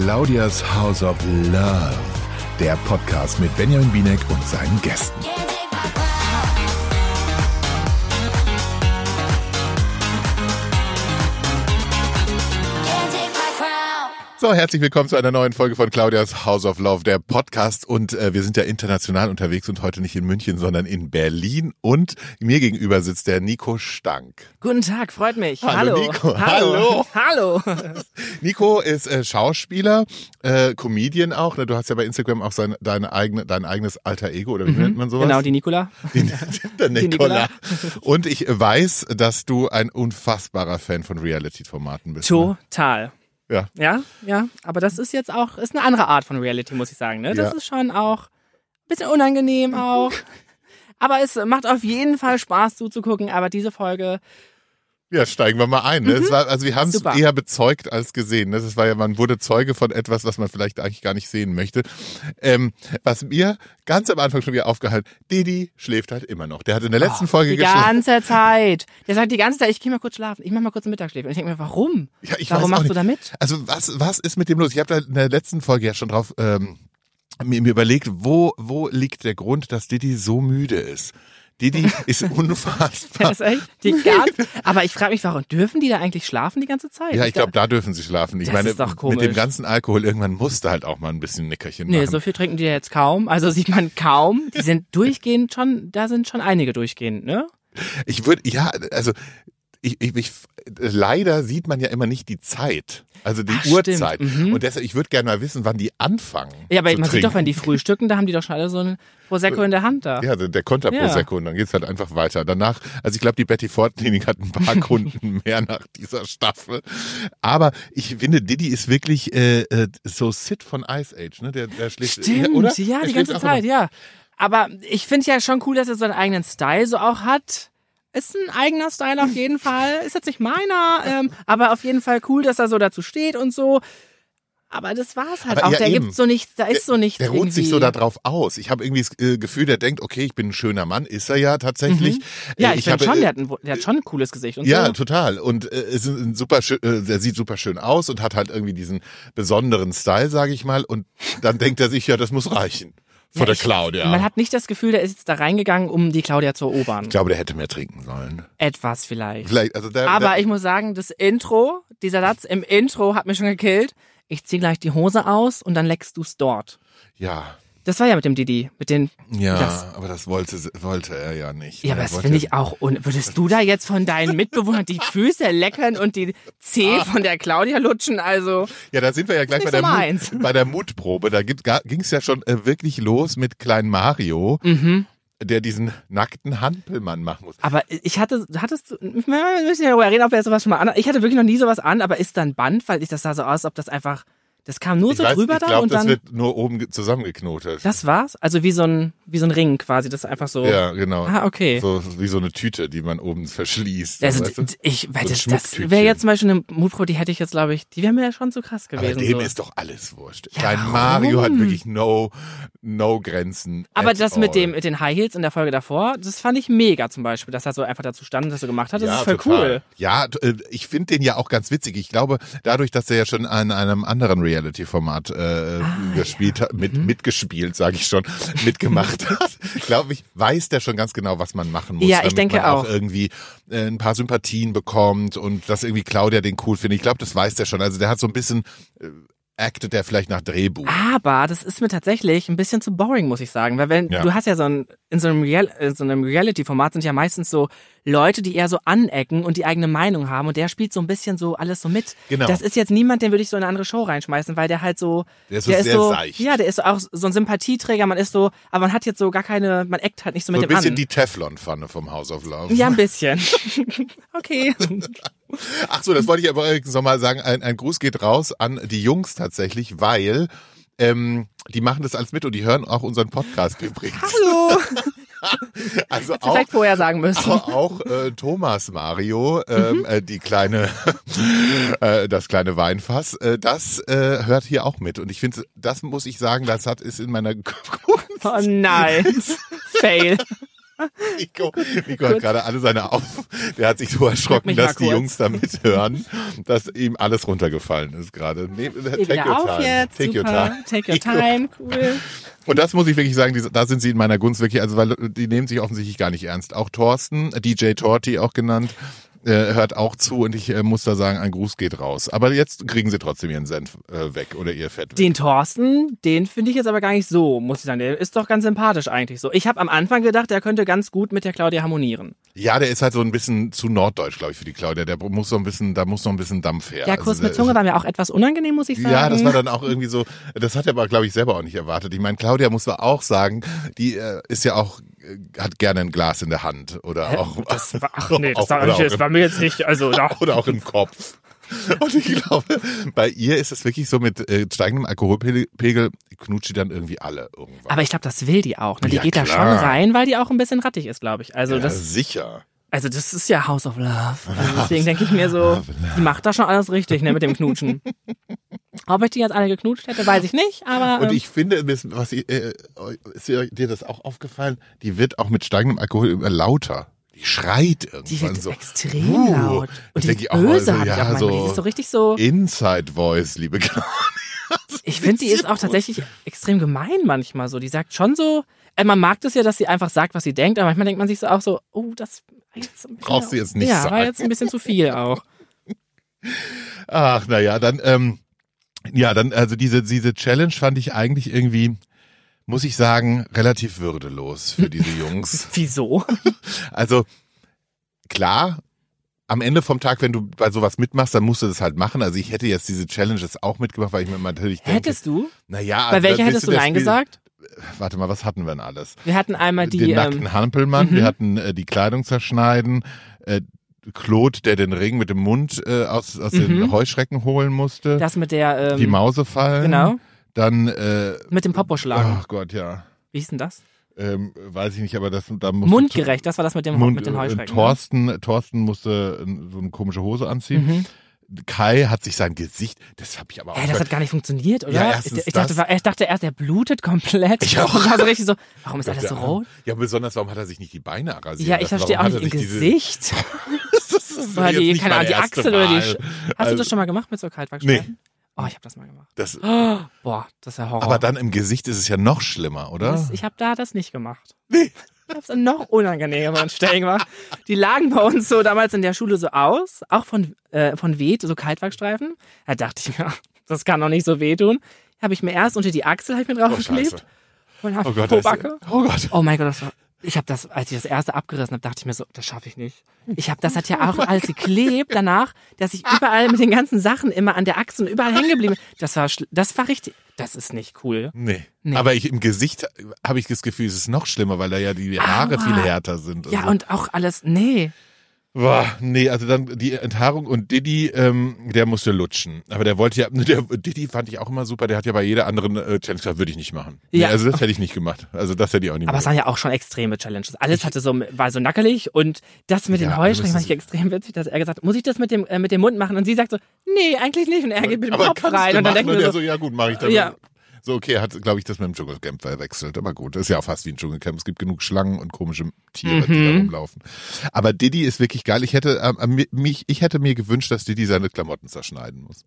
Claudias House of Love, der Podcast mit Benjamin Binek und seinen Gästen. So, herzlich willkommen zu einer neuen Folge von Claudias House of Love, der Podcast. Und äh, wir sind ja international unterwegs und heute nicht in München, sondern in Berlin. Und mir gegenüber sitzt der Nico Stank. Guten Tag, freut mich. Hallo, Hallo. Nico. Hallo. Hallo. Nico ist äh, Schauspieler, äh, Comedian auch. Ne? Du hast ja bei Instagram auch sein, deine eigene, dein eigenes alter Ego, oder wie nennt man sowas? Genau, die Nikola. Die, der Nicola. Nicola. Und ich weiß, dass du ein unfassbarer Fan von Reality-Formaten bist. Ne? Ja. Ja, ja. Aber das ist jetzt auch, ist eine andere Art von Reality, muss ich sagen. Ne? Das Ja. ist schon auch ein bisschen unangenehm auch. Aber es macht auf jeden Fall Spaß zuzugucken. Aber diese Folge, Ja, steigen wir mal ein. Ne? Es war, also wir haben es Mhm. Eher bezeugt als gesehen. Ne? Das war ja, man wurde Zeuge von etwas, was man vielleicht eigentlich gar nicht sehen möchte. Ähm, was mir ganz am Anfang schon wieder aufgehalten, Didi schläft halt immer noch. Der hat in der letzten Folge die geschlafen. ganze Zeit. Der sagt die ganze Zeit, ich gehe mal kurz schlafen. Ich mach mal kurz ein Mittagsschläfchen. Und ich denke mir, warum? Ja, ich warum machst nicht. du da mit? Also was, was ist mit dem los? Ich habe da in der letzten Folge ja schon drauf ähm, mir, mir überlegt, wo, wo liegt der Grund, dass Didi so müde ist? Didi ist unfassbar. Das ist echt die ganze, aber ich frage mich, warum dürfen die da eigentlich schlafen die ganze Zeit? Ja, ich glaube, da dürfen sie schlafen. Ich Das meine, ist doch mit komisch. dem ganzen Alkohol irgendwann musste halt auch mal ein bisschen Nickerchen Nee, machen. so viel trinken die ja jetzt kaum. Also sieht man kaum. Die sind durchgehend schon, da sind schon einige durchgehend, ne? Ich würde, ja, also ich, ich, ich, leider sieht man ja immer nicht die Zeit, also die Ach. Uhrzeit. Mhm. Und deshalb, ich würde gerne mal wissen, wann die anfangen. Ja, aber man sieht doch, trinken. wenn die frühstücken, da haben die doch schon alle so ein Prosecco in der Hand da. Ja, der Konter Ja. Prosecco und dann geht's halt einfach weiter. Danach, also ich glaube, die Betty Ford Klinik hat ein paar Kunden mehr nach dieser Staffel. Aber ich finde, Diddy ist wirklich äh, äh, so Sid von Ice Age, ne? Der, der schläft, Stimmt, oder? ja, Der die ganze Zeit, ja. Aber ich finde ja schon cool, dass er so einen eigenen Style so auch hat. Ist ein eigener Style auf jeden Fall. Ist jetzt nicht meiner, ähm, aber auf jeden Fall cool, dass er so dazu steht und so. Aber das war's halt Aber auch. ja, Da eben. gibt's so nichts, da ist so nichts. Der ruht sich so darauf aus. Ich habe irgendwie das äh, Gefühl, der denkt, okay, ich bin ein schöner Mann, ist er ja tatsächlich. Mhm. Ja, Äh, ich, finde habe, schon, äh, der hat, ein, der hat schon ein cooles Gesicht und Ja, so. total. Und äh, ist ein super äh, der sieht super schön aus und hat halt irgendwie diesen besonderen Style, sage ich mal. Und dann denkt er sich, ja, das muss reichen. Vor Ja, der ich- Claudia. Man hat nicht das Gefühl, der ist jetzt da reingegangen, um die Claudia zu erobern. ich glaube, der hätte mehr trinken sollen. Etwas vielleicht. Vielleicht, also der, Aber der, ich muss sagen, das Intro, dieser Satz im Intro hat mich schon gekillt. Ich zieh gleich die Hose aus und dann leckst du's dort. ja, Das war ja mit dem Didi, mit den. ja, Das- aber das wollte, wollte er ja nicht. Ja, aber Er das finde ich auch. Und würdest du da jetzt von deinen Mitbewohnern die Füße leckern und die Zeh von der Claudia lutschen? Also Ja, da sind wir ja gleich bei der, Mut, bei der Mutprobe. Da ging es ja schon äh, wirklich los mit kleinen Mario, Mhm. der diesen nackten Hampelmann machen muss. Aber ich hatte, hattest du, wir müssen ja darüber reden, ob er sowas schon mal an. Ich hatte wirklich noch nie sowas an, aber ist dann Band, weil ich das sah so aus, ob das einfach, das kam nur Ich so weiß, drüber ich da glaube, und das dann. wird nur oben ge- zusammengeknotet. Das war's? Also wie so ein, wie so ein Ring quasi, das ist einfach so. Ja, genau. Ah, okay. So wie so eine Tüte, die man oben verschließt. Also, weißt du? ich, weil So das, das wäre jetzt zum Beispiel eine Mutpro, die hätte ich jetzt, glaube ich, die wäre mir ja schon zu krass Aber gewesen. dem so. ist doch alles wurscht. Ja, warum? Mario hat wirklich no, no Grenzen. Aber das mit all. dem, mit den High Heels in der Folge davor, das fand ich mega zum Beispiel, dass er so einfach dazu stand und das so gemacht hat. Das ist voll total. cool. Ja, äh, ich finde den ja auch ganz witzig. Ich glaube, dadurch, dass er ja schon an einem anderen Reality-Format äh, Ah, gespielt hat, Mhm. mit, mitgespielt, sage ich schon, mitgemacht hat, glaube ich, weiß der schon ganz genau, was man machen muss, Ja, ich denke auch, auch. irgendwie äh, ein paar Sympathien bekommt und dass irgendwie Claudia den cool findet. Ich glaube, das weiß der schon. Also der hat so ein bisschen äh, actet der vielleicht nach Drehbuch. Aber das ist mir tatsächlich ein bisschen zu boring, muss ich sagen. Weil wenn, Ja. du hast ja so ein, in so einem, Real, in so einem Reality-Format sind ja meistens so Leute, die eher so anecken und die eigene Meinung haben und der spielt so ein bisschen so alles so mit. Genau. Das ist jetzt niemand, den würde ich so in eine andere Show reinschmeißen, weil der halt so, Der ist so sehr so, seicht. ja, der ist auch so ein Sympathieträger, man ist so, aber man hat jetzt so gar keine, man eckt halt nicht so so mit ein dem bisschen an. die Teflon-Pfanne vom House of Love. ja, ein bisschen. okay. Ach so, das wollte ich aber übrigens noch mal sagen. Ein, ein Gruß geht raus an die Jungs tatsächlich, weil ähm, die machen das alles mit und die hören auch unseren Podcast übrigens. Hallo. Also auch, Vielleicht vorher sagen müssen. auch, auch äh, Thomas Mario, ähm, äh, die kleine, äh, das kleine Weinfass, äh, das äh, hört hier auch mit. Und ich finde, das muss ich sagen, das hat ist in meiner Oh nein. Fail. Nico, Nico hat gerade alle seine Auf. Der hat sich so erschrocken, dass die kurz. Jungs da mithören, dass ihm alles runtergefallen ist gerade. Nee, Geh take your time. jetzt, Take your time. Take your time, cool. Und das muss ich wirklich sagen, da sind sie in meiner Gunst wirklich, also weil die nehmen sich offensichtlich gar nicht ernst. Auch Thorsten, DJ Torti auch genannt, äh, hört auch zu und ich äh, muss da sagen, ein Gruß geht raus. Aber jetzt kriegen sie trotzdem ihren Senf äh, weg oder ihr Fett weg. Den Thorsten, den finde ich jetzt aber gar nicht so, muss ich sagen. Der ist doch ganz sympathisch eigentlich so. Ich habe am Anfang gedacht, der könnte ganz gut mit der Claudia harmonieren. Ja, der ist halt so ein bisschen zu norddeutsch, glaube ich, für die Claudia. Der muss so ein bisschen, da muss so ein bisschen Dampf her. Ja, Also Kuss der- mit Zunge war mir auch etwas unangenehm, muss ich sagen. Ja, das war dann auch irgendwie so, das hat er aber, glaube ich, selber auch nicht erwartet. Ich meine, Claudia muss man auch sagen, die äh, ist ja auch, hat gerne ein Glas in der Hand oder auch, das war, ach nee, das auch- war, oder auch das war mir jetzt nicht, also da. oder auch im Kopf. Und ich glaube, bei ihr ist es wirklich so mit äh, steigendem Alkoholpegel knutscht sie dann irgendwie alle irgendwann. Aber ich glaube, das will die auch. Ne? Die Ja, geht da klar. schon rein, weil die auch ein bisschen rattig ist, glaube ich. Also ja, das, sicher. also das ist ja House of Love. Also deswegen denke ich mir so, die macht da schon alles richtig, ne, mit dem Knutschen. Ob ich die jetzt alle geknutscht hätte, weiß ich nicht, aber Und ähm, ich finde, was ich, äh, ist dir das auch aufgefallen? Die wird auch mit steigendem Alkohol immer lauter. Die schreit irgendwann die wird so. extrem Uh, laut. Und die ist ich auch, böse, ich ja, manchmal. so- Die ist so richtig so. Inside Voice, liebe Claudia. Ich finde, die ist auch tatsächlich extrem gemein manchmal so. Die sagt schon so, äh, man mag das ja, dass sie einfach sagt, was sie denkt, aber manchmal denkt man sich so auch so, oh, das Brauchst du jetzt nicht Ja, sagen. war jetzt ein bisschen zu viel auch. Ach, naja, dann, ähm, ja, dann, also diese, diese Challenge fand ich eigentlich irgendwie, muss ich sagen, relativ würdelos für diese Jungs. Wieso? Also, klar, am Ende vom Tag, wenn du bei sowas mitmachst, dann musst du das halt machen. Also ich hätte jetzt diese Challenges auch mitgemacht, weil ich mir natürlich denke, Hättest du? naja, Bei welcher dann hättest du Nein Spiel- gesagt? Warte mal, was hatten wir denn alles? Wir hatten einmal die, den ähm, nackten Hampelmann, mhm. wir hatten äh, die Kleidung zerschneiden, äh, Claude, der den Ring mit dem Mund äh, aus, aus den Mhm. Heuschrecken holen musste, das mit der, ähm, die Mause fallen. genau, Dann, äh, mit dem Popo schlagen. ach Gott, ja. Wie hieß denn das? Ähm, weiß ich nicht, aber das da musste Mundgerecht, das war das mit dem Mund, mit den äh, Heuschrecken. ne? Thorsten, Thorsten musste äh, so eine komische Hose anziehen. Mhm. Kai hat sich sein Gesicht, das habe ich aber auch. Hä, das hat gar nicht funktioniert, oder? Ja, ich, ich, dachte, ich dachte erst, er blutet komplett. Ich auch. Ich war so richtig so, warum ist alles so rot? Ja, besonders, warum hat er sich nicht die Beine rasiert? Ja, ich lassen? verstehe auch nicht im sich Gesicht. Ist Oder die, keine Ahnung, die Achsel oder die. Sch- Hast Also, du das schon mal gemacht mit so Kaltwachsstreifen? Oh, ich habe das mal gemacht. das, Oh, boah, das ist ja Horror. aber dann im Gesicht ist es ja noch schlimmer, oder? das, ich habe da das nicht gemacht. Nee. Ich habe es noch unangenehmeren Stellen gemacht. Die lagen bei uns so damals in der Schule so aus, auch von, äh, von Weht, so Kaltwachsstreifen. Da dachte ich mir, das kann doch nicht so wehtun. Habe ich mir erst unter die Achsel mir oh, draufgeklebt. Scheiße. und hab Oh Gott, ist, Pobacke. oh Gott. Oh mein Gott, das war. Ich habe das, als ich das erste abgerissen habe, dachte ich mir so, das schaffe ich nicht. Ich habe, das hat ja auch alles geklebt danach, dass ich überall mit den ganzen Sachen immer an der Achse und überall hängen geblieben. bin. Das war, das war richtig. Das ist nicht cool. Nee. Nee. Aber ich, im Gesicht habe ich das Gefühl, es ist noch schlimmer, weil da ja die Haare Aua. viel härter sind. Ja Also- und auch alles. Nee. Boah, nee, also dann die Enthaarung und Diddy, ähm, der musste lutschen. Aber der wollte ja, der Diddy fand ich auch immer super, der hat ja bei jeder anderen äh, Challenge gesagt, würde ich nicht machen. Nee, Ja. also das hätte ich nicht gemacht. Also das hätte ich auch nicht Aber es waren ja auch schon extreme Challenges. Alles hatte so, war so nackelig und das mit den Ja, Heuschrecken aber fand ich extrem witzig, dass er gesagt hat, muss ich das mit dem, äh, mit dem Mund machen? Und sie sagt so, nee, eigentlich nicht. Und er geht mit dem Kopf rein. Und dann wir er so, so, ja gut, mache ich dann. Ja. So, okay, er hat, glaube ich, das mit dem Dschungelcamp verwechselt. Aber gut, das ist ja auch fast wie ein Dschungelcamp. Es gibt genug Schlangen und komische Tiere, die Mhm. da rumlaufen. Aber Diddy ist wirklich geil. Ich hätte, ähm, mich, ich hätte mir gewünscht, dass Diddy seine Klamotten zerschneiden muss.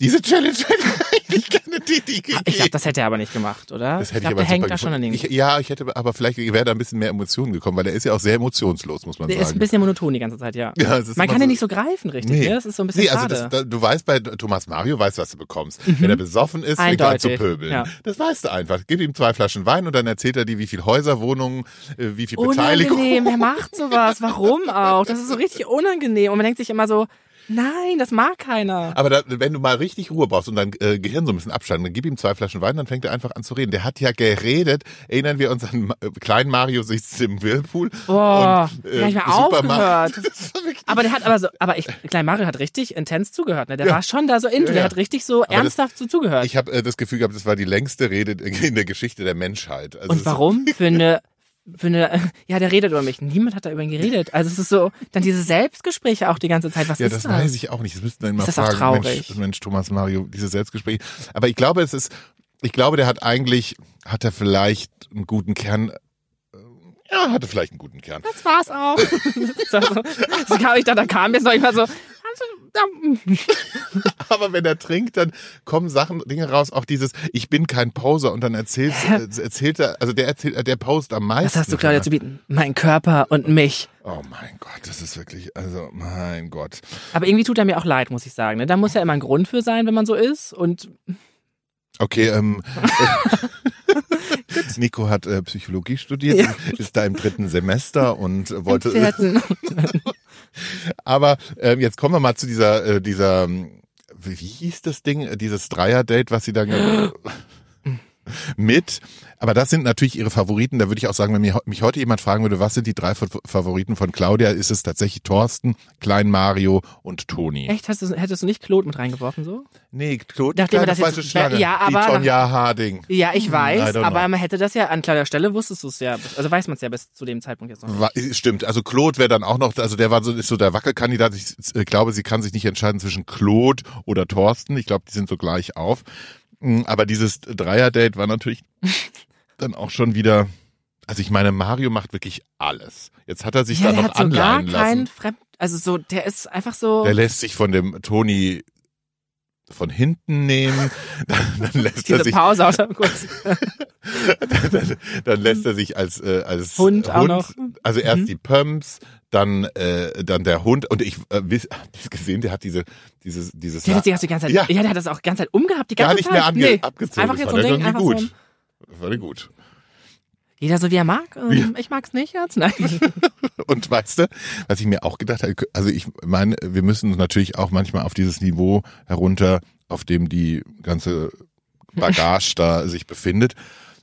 Diese Challenge hätte ich eigentlich gerne Diddy gegeben. ich glaube, das hätte er aber nicht gemacht, oder? Das hätte ich, glaub, aber der hängt da schon dem. ich, Ja, ich hätte, aber vielleicht wäre da ein bisschen mehr Emotionen gekommen, weil er ist ja auch sehr emotionslos, muss man Der ist ein sagen. bisschen monoton die ganze Zeit, ja. Ja, Man kann so- den nicht so greifen, richtig. Nee. Ne? Das ist so ein bisschen Nee, also das, da, du weißt bei Thomas Mario, weißt, was du bekommst. Wenn er besoffen ist, fängt er an zu Mhm. Pöbeln. ja. Das weißt du einfach. Gib ihm zwei Flaschen Wein und dann erzählt er dir, wie viel Häuser, Wohnungen, äh, wie viel Beteiligung. unangenehm, wer macht sowas? Warum auch? Das ist so richtig unangenehm. Und man denkt sich immer so, nein, das mag keiner. Aber da, wenn du mal richtig Ruhe brauchst und dein äh, Gehirn so ein bisschen abschalten, dann gib ihm zwei Flaschen Wein, dann fängt er einfach an zu reden. Der hat ja geredet. Erinnern wir uns an äh, kleinen Mario sitzt im Whirlpool. Boah, und, mehr Super Mario- aufgehört. Das Aber der hat aber so, aber ich, Klein Mario hat richtig intens zugehört. Ne? Der war schon da so into, Ja, der ja. hat richtig so das- ernsthaft so zugehört. Ich habe äh, das Gefühl gehabt, das war die längste Rede in der Geschichte der Menschheit. Also Und warum? Für eine, für eine, ja, der redet über mich. Niemand hat da über ihn geredet. Also es ist so, dann diese Selbstgespräche auch die ganze Zeit. Was Ja, ist das das? weiß ich auch nicht. Das müssten dann mal Ist das auch fragen. traurig? Mensch, Mensch, Thomas Mario, diese Selbstgespräche. Aber ich glaube, es ist, ich glaube, der hat eigentlich, hat er vielleicht einen guten Kern. äh, Ja, hatte vielleicht einen guten Kern. Das war's auch. so, so, so ich da, da kam jetzt noch immer so. Aber wenn er trinkt, dann kommen Sachen, Dinge raus, auch dieses, ich bin kein Poser und dann erzählt, äh, erzählt er, also der erzählt, der post am meisten. was hast du, Claudia, zu bieten? Mein Körper und mich. Oh mein Gott, das ist wirklich, also mein Gott. Aber irgendwie tut er mir auch leid, muss ich sagen. Ne? Da muss ja immer ein Grund für sein, wenn man so ist. Und Okay, ähm, Nico hat äh, Psychologie studiert, Ja. ist da im dritten Semester und wollte. im vierten. Aber ähm, jetzt kommen wir mal zu dieser, äh, dieser, wie hieß das Ding, dieses Dreier-Date, was sie dann mit. Aber das sind natürlich ihre Favoriten. Da würde ich auch sagen, wenn mich heute jemand fragen würde, was sind die drei Fa- Favoriten von Claudia, ist es tatsächlich Thorsten, Klein Mario und Toni. Echt? Du, hättest du nicht Claude mit reingeworfen so? Nee, Claude, Nachdem kleine das jetzt- Schlange. Ja, aber die Tonja Harding. Ja, ich I weiß, aber man hätte das ja an kleiner Stelle, wusstest du es ja. Also weiß man es ja bis zu dem Zeitpunkt jetzt noch. Wa- Stimmt, also Claude wäre dann auch noch, also der war so, ist so der Wackelkandidat. Ich glaube, sie kann sich nicht entscheiden zwischen Claude oder Thorsten. Ich glaube, die sind so gleich auf. Mm, Aber dieses Dreier-Date war natürlich dann auch schon wieder, also ich meine, Mario macht wirklich alles. Jetzt hat er sich Ja, da noch hat so gar anleihen keinen lassen. Fremd, also so, der ist einfach so. Der lässt sich von dem Toni von hinten nehmen, dann, dann lässt er diese sich Pause auch kurz. dann, dann lässt er sich als äh, als Hund auch noch. Also erst Mhm. die Pumps, dann äh, dann der Hund und ich äh, gesehen, der hat diese dieses dieses Der hat die ganze Zeit, Ja. ja. der hat das auch die ganze Zeit umgehabt, die ganze gar nicht Zeit. mehr ange nee. abgezogen. Einfach jetzt so er ein Ding, einfach gut. so. Ich gut. Jeder so wie er mag. Ähm, Ich mag's nicht jetzt. Nein. Und weißt du, was ich mir auch gedacht habe, also ich meine, wir müssen uns natürlich auch manchmal auf dieses Niveau herunter, auf dem die ganze Bagage da sich befindet.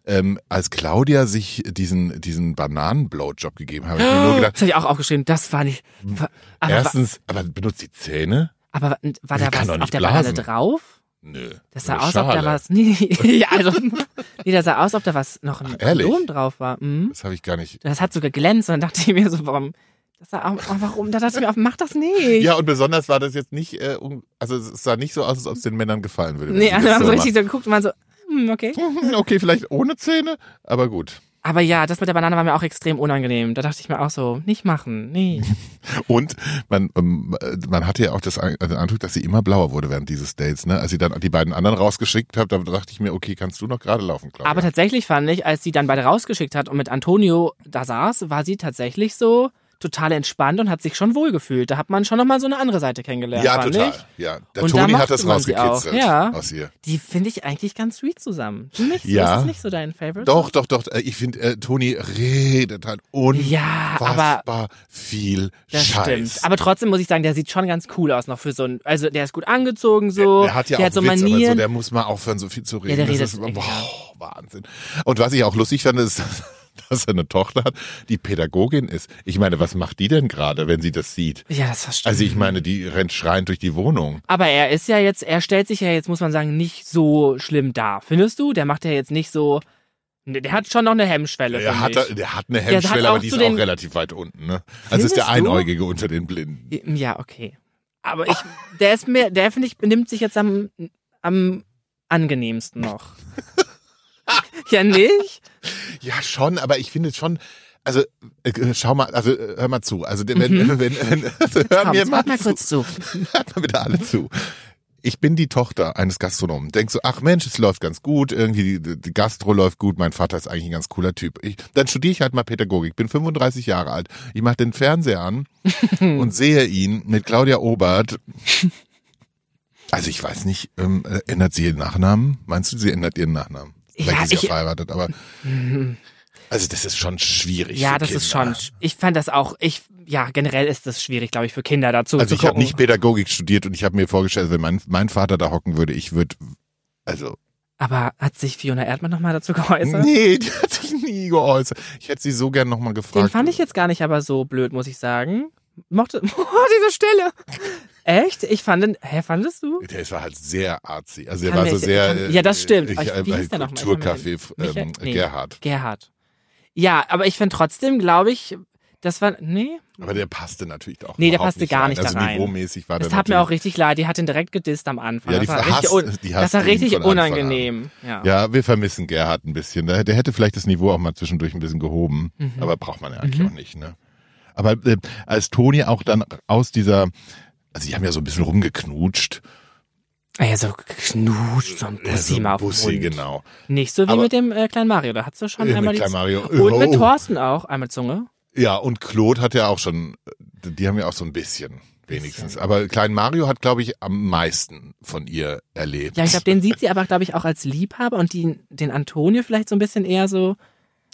Ähm, als Claudia sich diesen, diesen Bananen-Blowjob gegeben hat, habe ich mir nur gedacht, Das habe ich auch aufgeschrieben. Das war nicht. War, aber, erstens, aber benutzt die Zähne? aber war da was auf der blasen. Banane drauf? Nö. Das sah aus, ob da Schale. was. Nee, ja, also. Nee, das sah aus, ob da was noch ein Ach, drauf war. Mhm. Das habe ich gar nicht. Das hat sogar glänzt und dann dachte ich mir so, warum? Das sah auch, oh, warum? Da dachte ich mir, mach das nicht. Ja, und besonders war das jetzt nicht, äh, um, also es sah nicht so aus, als ob es den Männern gefallen würde. nee, das haben so richtig so geguckt und waren so, hm, okay. Okay, vielleicht ohne Zähne, aber gut. Aber ja, das mit der Banane war mir auch extrem unangenehm. Da dachte ich mir auch so, nicht machen, nee. Und man, ähm, äh, man hatte ja auch das, den Eindruck, dass sie immer blauer wurde während dieses Dates, ne? Als sie dann die beiden anderen rausgeschickt hat, da dachte ich mir, okay, kannst du noch gerade laufen, Claudia? Aber tatsächlich fand ich, als sie dann beide rausgeschickt hat und mit Antonio da saß, war sie tatsächlich so total entspannt und hat sich schon wohlgefühlt. Da hat man schon nochmal so eine andere Seite kennengelernt. ja, total. Ich. Ja, der Und da Toni mochte hat das rausgekitzelt ja. aus ihr. Die finde ich eigentlich ganz sweet zusammen. Du nicht? Ja. Ist das nicht so dein Favorite? Doch, doch, doch. äh, Ich finde, äh, Toni redet halt Ja, unfassbar aber viel das Scheiß. stimmt. Aber trotzdem muss ich sagen, der sieht schon ganz cool aus noch für so ein, also der ist gut angezogen so. Der, der hat ja der auch hat so Witz, aber so, Manieren. der muss mal aufhören, so viel zu reden. Ja, der das redet ist, wow, Wahnsinn. Und was ich auch lustig fand, ist, dass, er eine Tochter hat, die Pädagogin ist. Ich meine, was macht die denn gerade, wenn sie das sieht? ja, das verstehe Also ich meine, die rennt schreiend durch die Wohnung. Aber er ist ja jetzt, er stellt sich ja jetzt, muss man sagen, nicht so schlimm dar. Findest du? Der macht ja jetzt nicht so. Der hat schon noch eine Hemmschwelle. Der hat, ich. der hat eine hat Hemmschwelle, auch aber die ist auch relativ weit unten. Ne? Also ist der Findest du? Einäugige unter den Blinden. Ja, okay. Aber ich, der ist mir, der finde ich, benimmt sich jetzt am, am angenehmsten noch. ja, nicht? Ja, schon, aber ich finde schon, also äh, schau mal, also äh, hör mal zu. Also wenn, wenn, wenn, wenn also, hör Komm, mir mal mal kurz zu. Hört mal bitte alle zu. Ich bin die Tochter eines Gastronomen. Denk so, ach Mensch, es läuft ganz gut, irgendwie die, die Gastro läuft gut, mein Vater ist eigentlich ein ganz cooler Typ. Ich, dann studiere ich halt mal Pädagogik, bin 35 Jahre alt. Ich mache den Fernseher an und sehe ihn mit Claudia Obert. Also ich weiß nicht, ähm, äh, ändert sie ihren Nachnamen? Meinst du, sie ändert ihren Nachnamen? Vielleicht Ja, ist sie ich- ja verheiratet, aber also das ist schon schwierig. Ja, das ist Kinder. schon. Ich fand das auch. Ich ja, generell ist das schwierig, glaube ich, für Kinder dazu Also ich habe nicht Pädagogik studiert und ich habe mir vorgestellt, wenn mein, mein Vater da hocken würde, ich würde, also Aber hat sich Fiona Erdmann nochmal dazu geäußert? nee, die hat sich nie geäußert. Ich hätte sie so gern nochmal gefragt. Den fand ich jetzt gar nicht aber so blöd, muss ich sagen. Mochte. Oh, diese Stelle. Echt? Ich fand den. Hä, fandest du? Der war halt sehr artsy. Also der Kann war so sehr. kann- äh, ja, das stimmt. Ich, ich- äh, wie hieß der nochmal? Ich Kulturcafé ähm, nee. Gerhard. Gerhard. Ja, aber ich finde trotzdem, glaube ich, Das war, nee, Aber der passte natürlich auch Nee, der passte gar rein. nicht also da rein. Niveaumäßig war das der tat mir auch richtig leid. Die hat ihn direkt gedisst am Anfang. Ja, die das war hasst- richtig, die das war richtig unangenehm. Ja. Ja, wir vermissen Gerhard ein bisschen. Der, der hätte vielleicht das Niveau auch mal zwischendurch ein bisschen gehoben. Mhm. Aber braucht man ja eigentlich auch nicht, ne? Aber äh, als Toni auch dann aus dieser, also die haben ja so ein bisschen rumgeknutscht. Ah ja, so knutscht, so ein Ja, Bussi so mal auf Bussi, Mund. genau. Nicht so wie Aber- mit dem äh, kleinen Mario. Da hast du schon einmal mit die Mario. Und mit Oh. Thorsten auch, einmal Zunge. Ja, und Claude hat ja auch schon, die haben ja auch so ein bisschen, wenigstens. Aber Klein Mario hat, glaube ich, am meisten von ihr erlebt. Ja, ich glaube, den sieht sie aber, glaube ich, auch als Liebhaber und die, den Antonio vielleicht so ein bisschen eher so,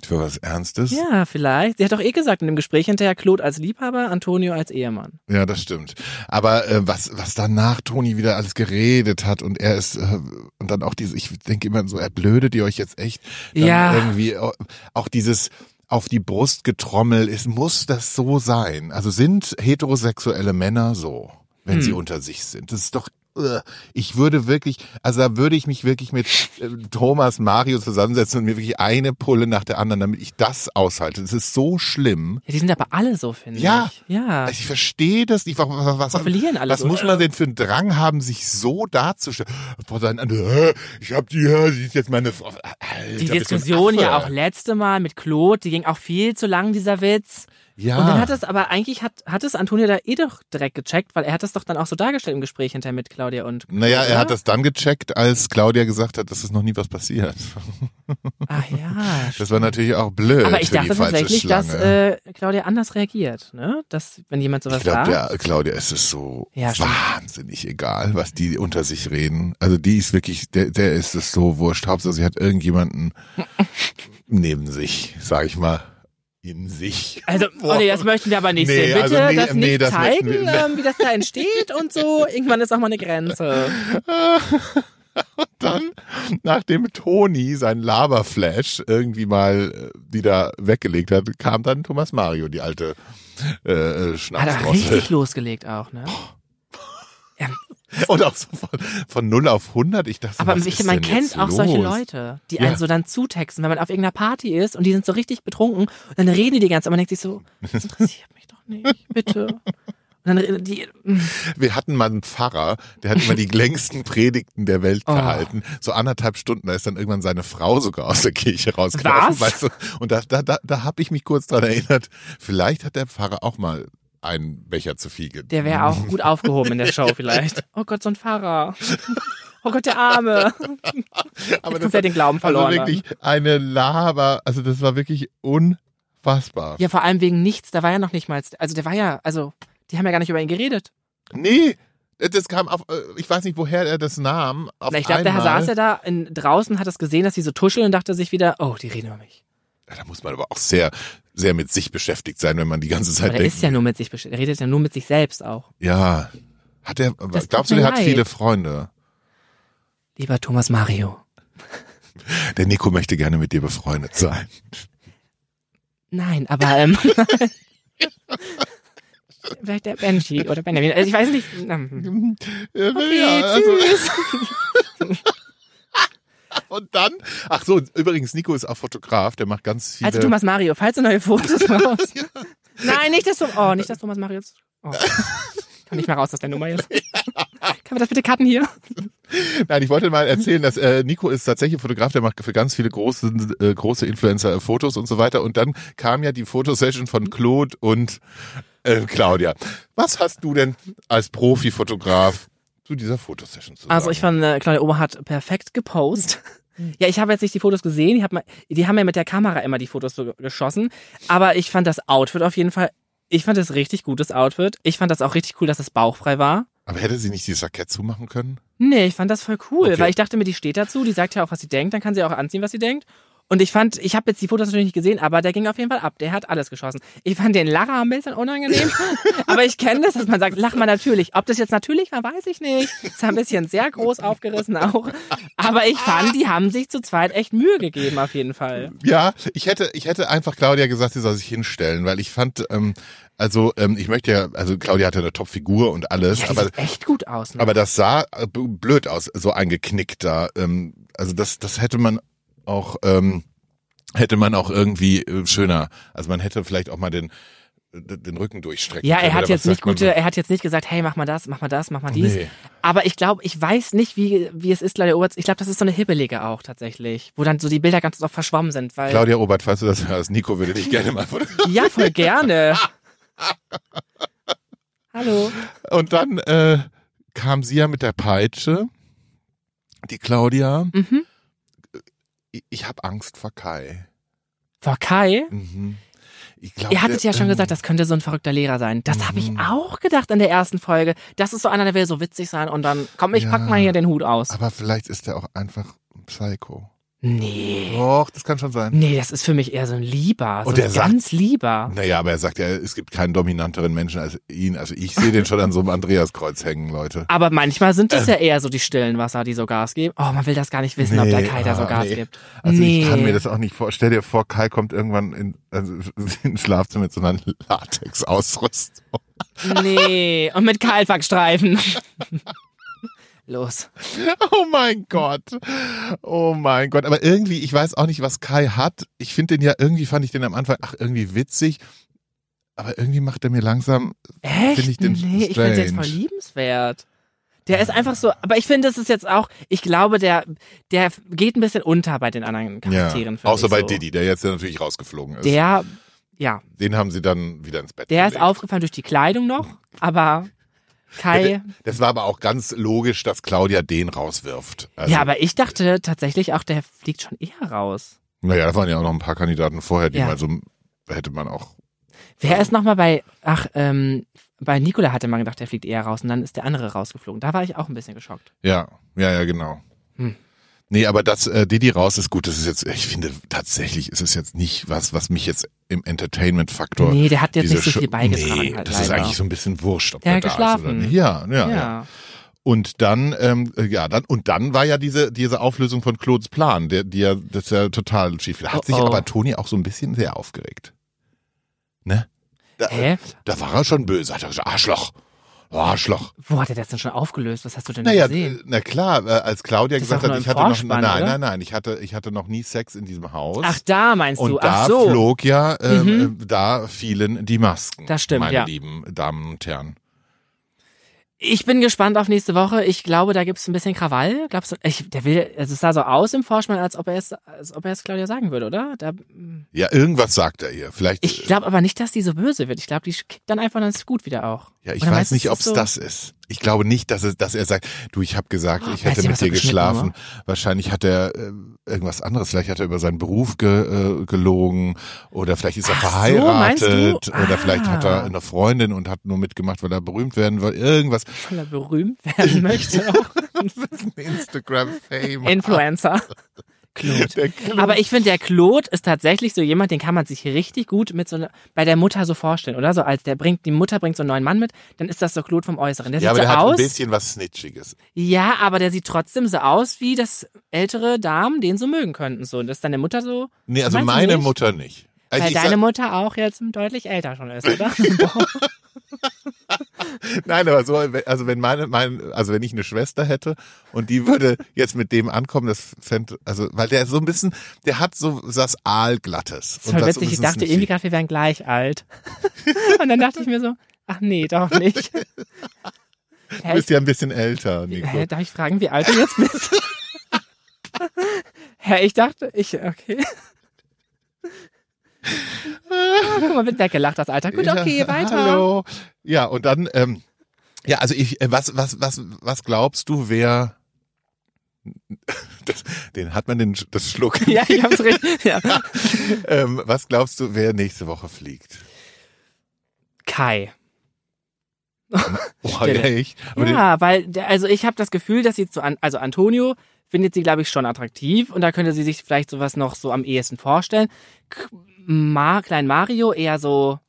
Für was Ernstes? ja, vielleicht. Sie hat doch eh gesagt in dem Gespräch hinterher, Claude als Liebhaber, Antonio als Ehemann. Ja, das stimmt. Aber äh, was was danach Toni wieder alles geredet hat und er ist äh, und dann auch diese, ich denke immer so, erblödet ihr euch jetzt echt? Dann Ja. Irgendwie auch dieses auf die Brust getrommelt ist, muss das so sein? Also sind heterosexuelle Männer so, wenn sie unter sich sind? Das ist doch ich würde wirklich, also da würde ich mich wirklich mit äh, Thomas Mario zusammensetzen und mir wirklich eine Pulle nach der anderen, damit ich das aushalte. Das ist so schlimm. Ja, die sind aber alle so, finde Ja. ich. Ja. Ich verstehe das nicht. Was, was, alle was so. muss man denn für einen Drang haben, sich so darzustellen? "Hä, ich hab die, hä, sie ist jetzt meine Frau. Alter, Die Diskussion ja auch letzte Mal mit Claude, die ging auch viel zu lang, dieser Witz. Ja. Und dann hat es aber eigentlich, hat, hat es Antonio da eh doch direkt gecheckt, weil er hat es doch dann auch so dargestellt im Gespräch hinterher mit Claudia und naja, er hat das dann gecheckt, als Claudia gesagt hat, dass es noch nie was passiert. Ach ja, Das war natürlich auch blöd. Aber ich dachte tatsächlich, dass Schlange. äh, Claudia anders reagiert, ne? Dass, wenn jemand sowas ich glaube, sagt. der Claudia ist es so Ja, stimmt. wahnsinnig egal, was die unter sich reden. Also die ist wirklich, der, der ist es so wurscht. Hauptsache, sie hat irgendjemanden neben sich, sag ich mal, in sich. Also, Boah. Olli, das möchten wir aber nicht Nee, sehen. Bitte also nee, das nee, nicht das zeigen, ähm, wie das da entsteht und so. Irgendwann ist auch mal eine Grenze. dann, nachdem Toni sein Laberflash irgendwie mal äh, wieder weggelegt hat, kam dann Thomas Mario, die alte äh, äh, Hat er Schnapsdrossel. richtig losgelegt auch, ne? Ja, Und auch so von, von 0 auf 100. Ich dachte, aber ich, man kennt auch los? solche Leute, die Ja. einen so dann zutexten, wenn man auf irgendeiner Party ist und die sind so richtig betrunken und dann reden die die ganze Zeit man denkt sich so, das interessiert mich doch nicht, bitte. Die, Wir hatten mal einen Pfarrer, der hat immer die längsten Predigten der Welt Oh. gehalten. So anderthalb Stunden, da ist dann irgendwann seine Frau sogar aus der Kirche rausgelaufen. Weißt du? Und da, da, da, da habe ich mich kurz dran erinnert, vielleicht hat der Pfarrer auch mal einen Becher zu viel getrunken. der wäre auch gut aufgehoben in der Show vielleicht. Oh Gott, so ein Fahrer. Oh Gott, der Arme. Aber komplett den Glauben also verloren. wirklich eine Laber, also das war wirklich unfassbar. Ja, vor allem wegen nichts. Da war ja noch nicht mal, also der war ja, also die haben ja gar nicht über ihn geredet. Nee, das kam auf, äh, ich weiß nicht, woher er das nahm. Auf Na, ich glaube, der saß ja da in, draußen, hat es gesehen, dass sie so tuscheln und dachte sich wieder, oh, die reden über mich. Ja, Da muss man aber auch sehr, sehr mit sich beschäftigt sein, wenn man die ganze Zeit Aber denkt. ist ja nur mit sich beschäftigt. Er redet ja nur mit sich selbst auch. Ja. Hat er, tut glaubst du, der hat leid. viele Freunde? Lieber Thomas Mario. Der Nico möchte gerne mit dir befreundet sein. Nein, aber ähm, vielleicht der Benji oder Benjamin. Also ich weiß nicht. ähm, Okay, also, tschüss. und dann, ach so, übrigens, Nico ist auch Fotograf, der macht ganz viele. Also Thomas Mario, falls du neue Fotos brauchst. Nein, nicht das, oh, nicht das Thomas Mario. Oh. Kann nicht mehr raus aus der Nummer jetzt. Kann man das bitte cutten hier? Nein, ich wollte mal erzählen, dass äh, Nico ist tatsächlich Fotograf, der macht für ganz viele große, äh, große Influencer äh, Fotos und so weiter. Und dann kam ja die Fotosession von Claude und äh, Claudia. Was hast du denn als Profifotograf zu dieser Fotosession zu sagen? Also ich fand, äh, Claudia Ober hat perfekt gepostet. Ja, ich habe jetzt nicht die Fotos gesehen. Ich hab mal, die haben ja mit der Kamera immer die Fotos so geschossen. Aber ich fand das Outfit auf jeden Fall, ich fand das richtig gutes Outfit. Ich fand das auch richtig cool, dass es bauchfrei war. Aber hätte sie nicht die Jackett zumachen können? Nee, ich fand das voll cool, Okay. weil ich dachte mir, die steht dazu, die sagt ja auch, was sie denkt, dann kann sie auch anziehen, was sie denkt. Und ich fand, ich habe jetzt die Fotos natürlich nicht gesehen, aber der ging auf jeden Fall ab. Der hat alles geschossen. Ich fand den Lacher ein bisschen unangenehm, aber ich kenne das, dass man sagt, lach mal natürlich. Ob das jetzt natürlich war, weiß ich nicht. Ist ein bisschen sehr groß aufgerissen auch. Aber ich fand, die haben sich zu zweit echt Mühe gegeben, auf jeden Fall. Ja, ich hätte, ich hätte einfach Claudia gesagt, sie soll sich hinstellen, weil ich fand, ähm, also ähm, ich möchte ja, also Claudia hatte eine Top-Figur und alles, Ja, aber echt gut aus. Ne? aber das sah äh, blöd aus, so eingeknickt da. Ähm, also das, das hätte man auch, ähm, hätte man auch irgendwie äh, schöner. Also man hätte vielleicht auch mal den den Rücken durchstrecken. Ja, er hat jetzt nicht gute, er hat jetzt nicht gesagt, hey, mach mal das, mach mal das, mach mal dies. Nee. Aber ich glaube, ich weiß nicht, wie, wie es ist, Claudia Oberts. Ich glaube, das ist so eine Hibbelige auch tatsächlich, wo dann so die Bilder ganz oft verschwommen sind, weil. Claudia Obert, falls du das hörst, Nico würde dich gerne mal fotografieren. Ja, voll gerne. Hallo. Und dann äh, kam sie ja mit der Peitsche, die Claudia. Mhm. Ich, habe Angst vor Kai. Vor Kai? Mhm. Ich glaub, Ihr hattet der, ja schon ähm, gesagt, das könnte so ein verrückter Lehrer sein. Das habe ich Mhm. auch gedacht in der ersten Folge. Das ist so einer, der will so witzig sein und dann, komm, ich pack Ja. mal hier den Hut aus. Aber vielleicht ist er auch einfach ein Psycho. Nee. Doch, das kann schon sein. Nee, das ist für mich eher so ein Lieber. So Und der ein sagt- ganz Lieber. Naja, aber er sagt ja, es gibt keinen dominanteren Menschen als ihn. Also ich sehe den schon an so einem Andreaskreuz hängen, Leute. Aber manchmal sind es ja eher so die stillen Wasser, die so Gas geben. Oh, man will das gar nicht wissen, ob Nee, der Kai da so ah, Gas nee. gibt. Also nee. ich kann mir das auch nicht vorstellen. Stell dir vor, Kai kommt irgendwann in, also ins Schlafzimmer mit so einer Latex-Ausrüstung. Nee, und mit Kahlpackstreifen. Los. Oh mein Gott. Oh mein Gott. Aber irgendwie, ich weiß auch nicht, was Kai hat. Ich finde den ja, irgendwie fand ich den am Anfang, ach, irgendwie witzig. Aber irgendwie macht er mir langsam, Echt? Ich den nee, ich finde den jetzt voll strange. liebenswert. Der ist einfach so, aber ich finde, es ist jetzt auch, ich glaube, der, der geht ein bisschen unter bei den anderen ja. Charakteren. finde Außer bei so. Diddy, der jetzt ja natürlich rausgeflogen ist. Der, ja, den haben sie dann wieder ins Bett der ist gelegt. aufgefallen durch die Kleidung noch, aber Kai, Das war aber auch ganz logisch, dass Claudia den rauswirft. Also, ja, aber ich dachte tatsächlich auch, der fliegt schon eher raus. Naja, da waren ja auch noch ein paar Kandidaten vorher, die Ja. mal so, hätte man auch. Wer ist nochmal bei, ach, ähm, bei Nikola hatte man gedacht, der fliegt eher raus und dann ist der andere rausgeflogen. Da war ich auch ein bisschen geschockt. Ja, ja, ja, genau. Hm. Nee, aber das äh, Didi raus ist gut. Das ist jetzt, ich finde tatsächlich ist es jetzt nicht was, was mich jetzt im Entertainment-Faktor. Nee, der hat jetzt nicht so viel beigetragen. Nee, halt das ist leider. eigentlich so ein bisschen wurscht, ob Der der, hat da ist oder geschlafen. nicht. Ja, ja, ja, ja. Und dann, ähm, äh, ja, dann und dann war ja diese diese Auflösung von Claudes Plan, der, die ja, das ist ja total schief. Da hat Oh, sich oh. aber Toni auch so ein bisschen sehr aufgeregt. Ne? Da, Hä? da war er schon böse. Hat er gesagt, Arschloch, oh, Arschloch. Wo hat er das denn schon aufgelöst? Was hast du denn Naja, da gesehen? äh, na klar, äh, als Claudia Das gesagt hat, ich hatte noch, nein, oder? nein, nein, ich hatte, ich hatte noch nie Sex in diesem Haus. Ach, da meinst und du. da Ach so. flog ja, ähm, Mhm. äh, da fielen die Masken. Das stimmt, meine ja. lieben Damen und Herren. Ich bin gespannt auf nächste Woche. Ich glaube, da gibt's ein bisschen Krawall. Glaubst du, ich, der will, also es sah so aus im Vorspann, als ob er es, als ob er es Claudia sagen würde, oder? Da, Ja, irgendwas sagt er ihr. Vielleicht. ich glaube aber nicht, dass die so böse wird. Ich glaube, die kickt dann einfach dann ist gut wieder auch. Ja, ich weiß nicht, ob es so- das ist. Ich glaube nicht, dass, es, dass er sagt, du, ich habe gesagt, ich Meinst hätte mit dir geschlafen. Wahrscheinlich hat er äh, irgendwas anderes. Vielleicht hat er über seinen Beruf ge, äh, gelogen oder vielleicht ist er Ach so, verheiratet meinst du? oder vielleicht hat er Ah. eine Freundin und hat nur mitgemacht, weil er berühmt werden will. Irgendwas. Weil er berühmt werden möchte auch. Instagram-Fame. Influencer. Claude. Der Claude. Aber ich finde, der Claude ist tatsächlich so jemand, den kann man sich richtig gut mit so einer, bei der Mutter so vorstellen, oder? So als der bringt, die Mutter bringt so einen neuen Mann mit, dann ist das so Claude vom Äußeren. Der Ja, aber sieht der so hat ein aus. bisschen was Snitchiges. Ja, aber der sieht trotzdem so aus, wie das ältere Damen den so mögen könnten. So. Und das ist deine Mutter so. Nee, also meine nicht? Mutter nicht. Also Weil deine sag, Mutter auch jetzt deutlich älter schon ist, oder? nein, aber so, also wenn meine, mein, also wenn ich eine Schwester hätte und die würde jetzt mit dem ankommen, das fände, also, weil der so ein bisschen, der hat so das Aalglattes. Das voll das witzig. Ich dachte irgendwie gerade, wir wären gleich alt. Und dann dachte ich mir so, ach nee, doch nicht. Du bist ja ein bisschen älter, Nico. Hä, darf ich fragen, wie alt du jetzt bist? Hä, ich dachte, ich, okay. Ah, guck mal, wird weggelacht, das Alter. Gut, okay, Ja, weiter. Hallo. Ja, und dann, ähm, ja, also ich, äh, was, was, was, was glaubst du, wer, das, den hat man den, das Schluck. Ja, ich hab's richtig. Ja. ähm, was glaubst du, wer nächste Woche fliegt? Kai. Oh? Aber den, Ja, weil, also ich habe das Gefühl, dass sie zu, also Antonio findet sie, glaube ich, schon attraktiv und da könnte sie sich vielleicht sowas noch so am ehesten vorstellen. K Ma, Klein Mario eher so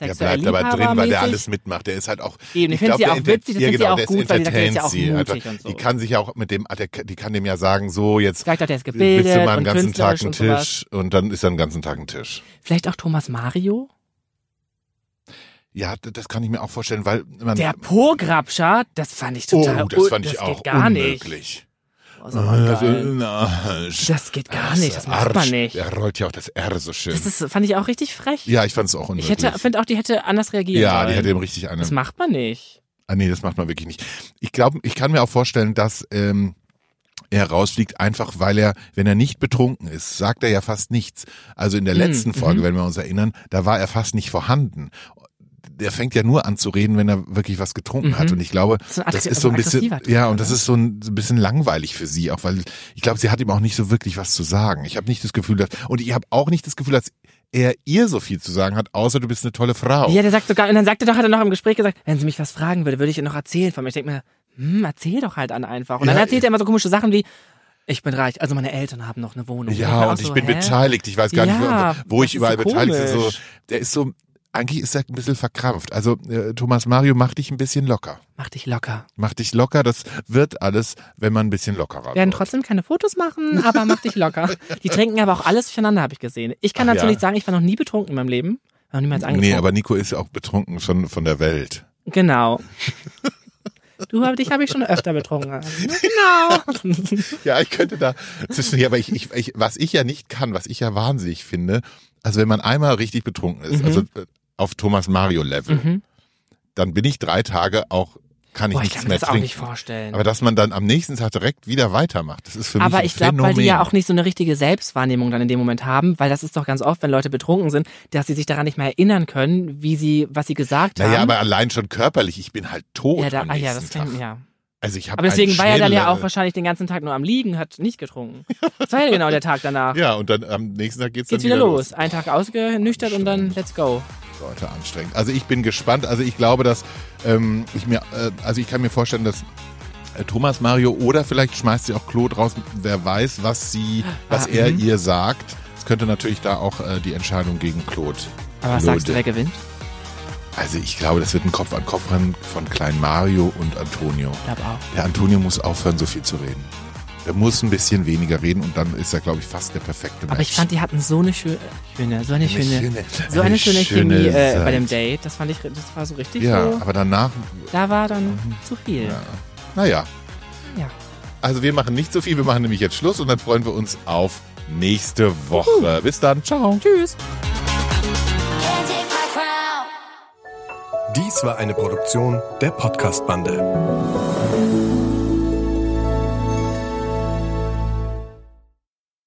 der sexuell bleibt aber drin, weil der alles mitmacht. Der ist halt auch. Eben, ich finde sie der auch witzig, das ja, finde sie genau, auch der gut, weil die der ja auch mutig einfach. und so. Die kann sich ja auch mit dem, ah, der- die kann dem ja sagen, so jetzt Vielleicht der ist willst gebildet du mal einen und ganzen Tag einen und. Tisch und dann ist er einen ganzen Tag ein Tisch. Vielleicht auch Thomas Mario? Ja, das kann ich mir auch vorstellen, weil man. Der Po-Grabscher, das fand ich total oh, das fand ich das auch geht gar nicht. Oh, so ja, so, das geht gar nicht, das macht man nicht. Er rollt ja auch das R so schön. Das ist, fand ich auch richtig frech. Ja, ich fand es auch unmöglich. Ich hätte, finde auch, die hätte anders reagieren Ja, sollen. die hätte ihm richtig eine. Das macht man nicht. Ah, nee, das macht man wirklich nicht. Ich glaube, ich kann mir auch vorstellen, dass ähm, er rausfliegt, einfach weil er, wenn er nicht betrunken ist, sagt er ja fast nichts. Also in der Mhm, letzten Folge, mhm. wenn wir uns erinnern, da war er fast nicht vorhanden. Der fängt ja nur an zu reden, wenn er wirklich was getrunken Mhm. hat. Und ich glaube, So das ist so ein bisschen, ja, und das ist so ein, so ein bisschen langweilig für sie, auch weil ich glaube, sie hat ihm auch nicht so wirklich was zu sagen. Ich habe nicht das Gefühl, dass, und ich habe auch nicht das Gefühl, dass er ihr so viel zu sagen hat, außer du bist eine tolle Frau. Ja, der sagt sogar, und dann sagte doch, hat er noch im Gespräch gesagt, wenn sie mich was fragen würde, würde ich ihr noch erzählen von mir. Ich denke mir, hm, erzähl doch halt an einfach. Und dann Ja, erzählt er immer so komische Sachen wie, ich bin reich, also meine Eltern haben noch eine Wohnung. Ja, mir auch und ich so, bin hä? beteiligt. Ich weiß gar Ja, nicht, wo, wo ich überall so beteiligt bin. So, der ist so, eigentlich ist er ein bisschen verkrampft. Also äh, Thomas Mario macht dich ein bisschen locker. Mach dich locker. Mach dich locker, das wird alles, wenn man ein bisschen lockerer werden wird. trotzdem keine Fotos machen, aber mach dich locker. Die trinken aber auch alles durcheinander, habe ich gesehen. Ich kann Ach dazu ja. nicht sagen, ich war noch nie betrunken in meinem Leben. Noch niemals angetrunken. Nee, aber Nico ist ja auch betrunken schon von der Welt. Genau. Du, dich habe ich schon öfter betrunken. Also, Genau. Ja, ich könnte da zwischen, aber ich, ich, ich, was ich ja nicht kann, was ich ja wahnsinnig finde, also wenn man einmal richtig betrunken ist, Mhm. also äh, auf Thomas Mario Level, Mhm. dann bin ich drei Tage auch, kann ich Boah, ich nichts kann mir mehr das auch trinken. nicht vorstellen. Aber dass man dann am nächsten Tag direkt wieder weitermacht, das ist für mich Aber ich glaube, weil die ja auch nicht so eine richtige Selbstwahrnehmung dann in dem Moment haben, weil das ist doch ganz oft, wenn Leute betrunken sind, dass sie sich daran nicht mehr erinnern können, wie sie, was sie gesagt Naja, haben. aber allein schon körperlich, ich bin halt tot ja, da, am ah, ja, das kann, ja. Also ich habe Aber deswegen war er dann ja auch wahrscheinlich den ganzen Tag nur am Liegen, hat nicht getrunken. Das war ja genau der Tag danach. Ja, und dann am nächsten Tag geht's, Geht's dann wieder los. Ein Tag ausgenüchtert und dann let's go. Leute, anstrengend. Also ich bin gespannt. Also ich glaube, dass ähm, ich mir, äh, also ich kann mir vorstellen, dass äh, Thomas Mario oder vielleicht schmeißt sie auch Claude raus. Wer weiß, was sie, was Ah, er mhm. ihr sagt. Es könnte natürlich da auch äh, die Entscheidung gegen Claude. Aber was Claude. sagst du, wer gewinnt? Also ich glaube, das wird ein Kopf an Kopf rennen von Klein Mario und Antonio. Ich glaube auch. Der Antonio muss aufhören, so viel zu reden. Der muss ein bisschen weniger reden und dann ist er, glaube ich, fast der perfekte Mensch. Aber ich fand, die hatten so eine schöne, schöne so eine, Eine schöne, schöne- so eine schöne schöne Chemie äh, bei dem Date. Das fand ich, das war so richtig Ja, so. aber danach, Da war dann zu viel. ja. naja. Ja. Also wir machen nicht so viel, wir machen nämlich jetzt Schluss und dann freuen wir uns auf nächste Woche. Bis dann, ciao. Tschüss. Dies war eine Produktion der Podcast-Bande.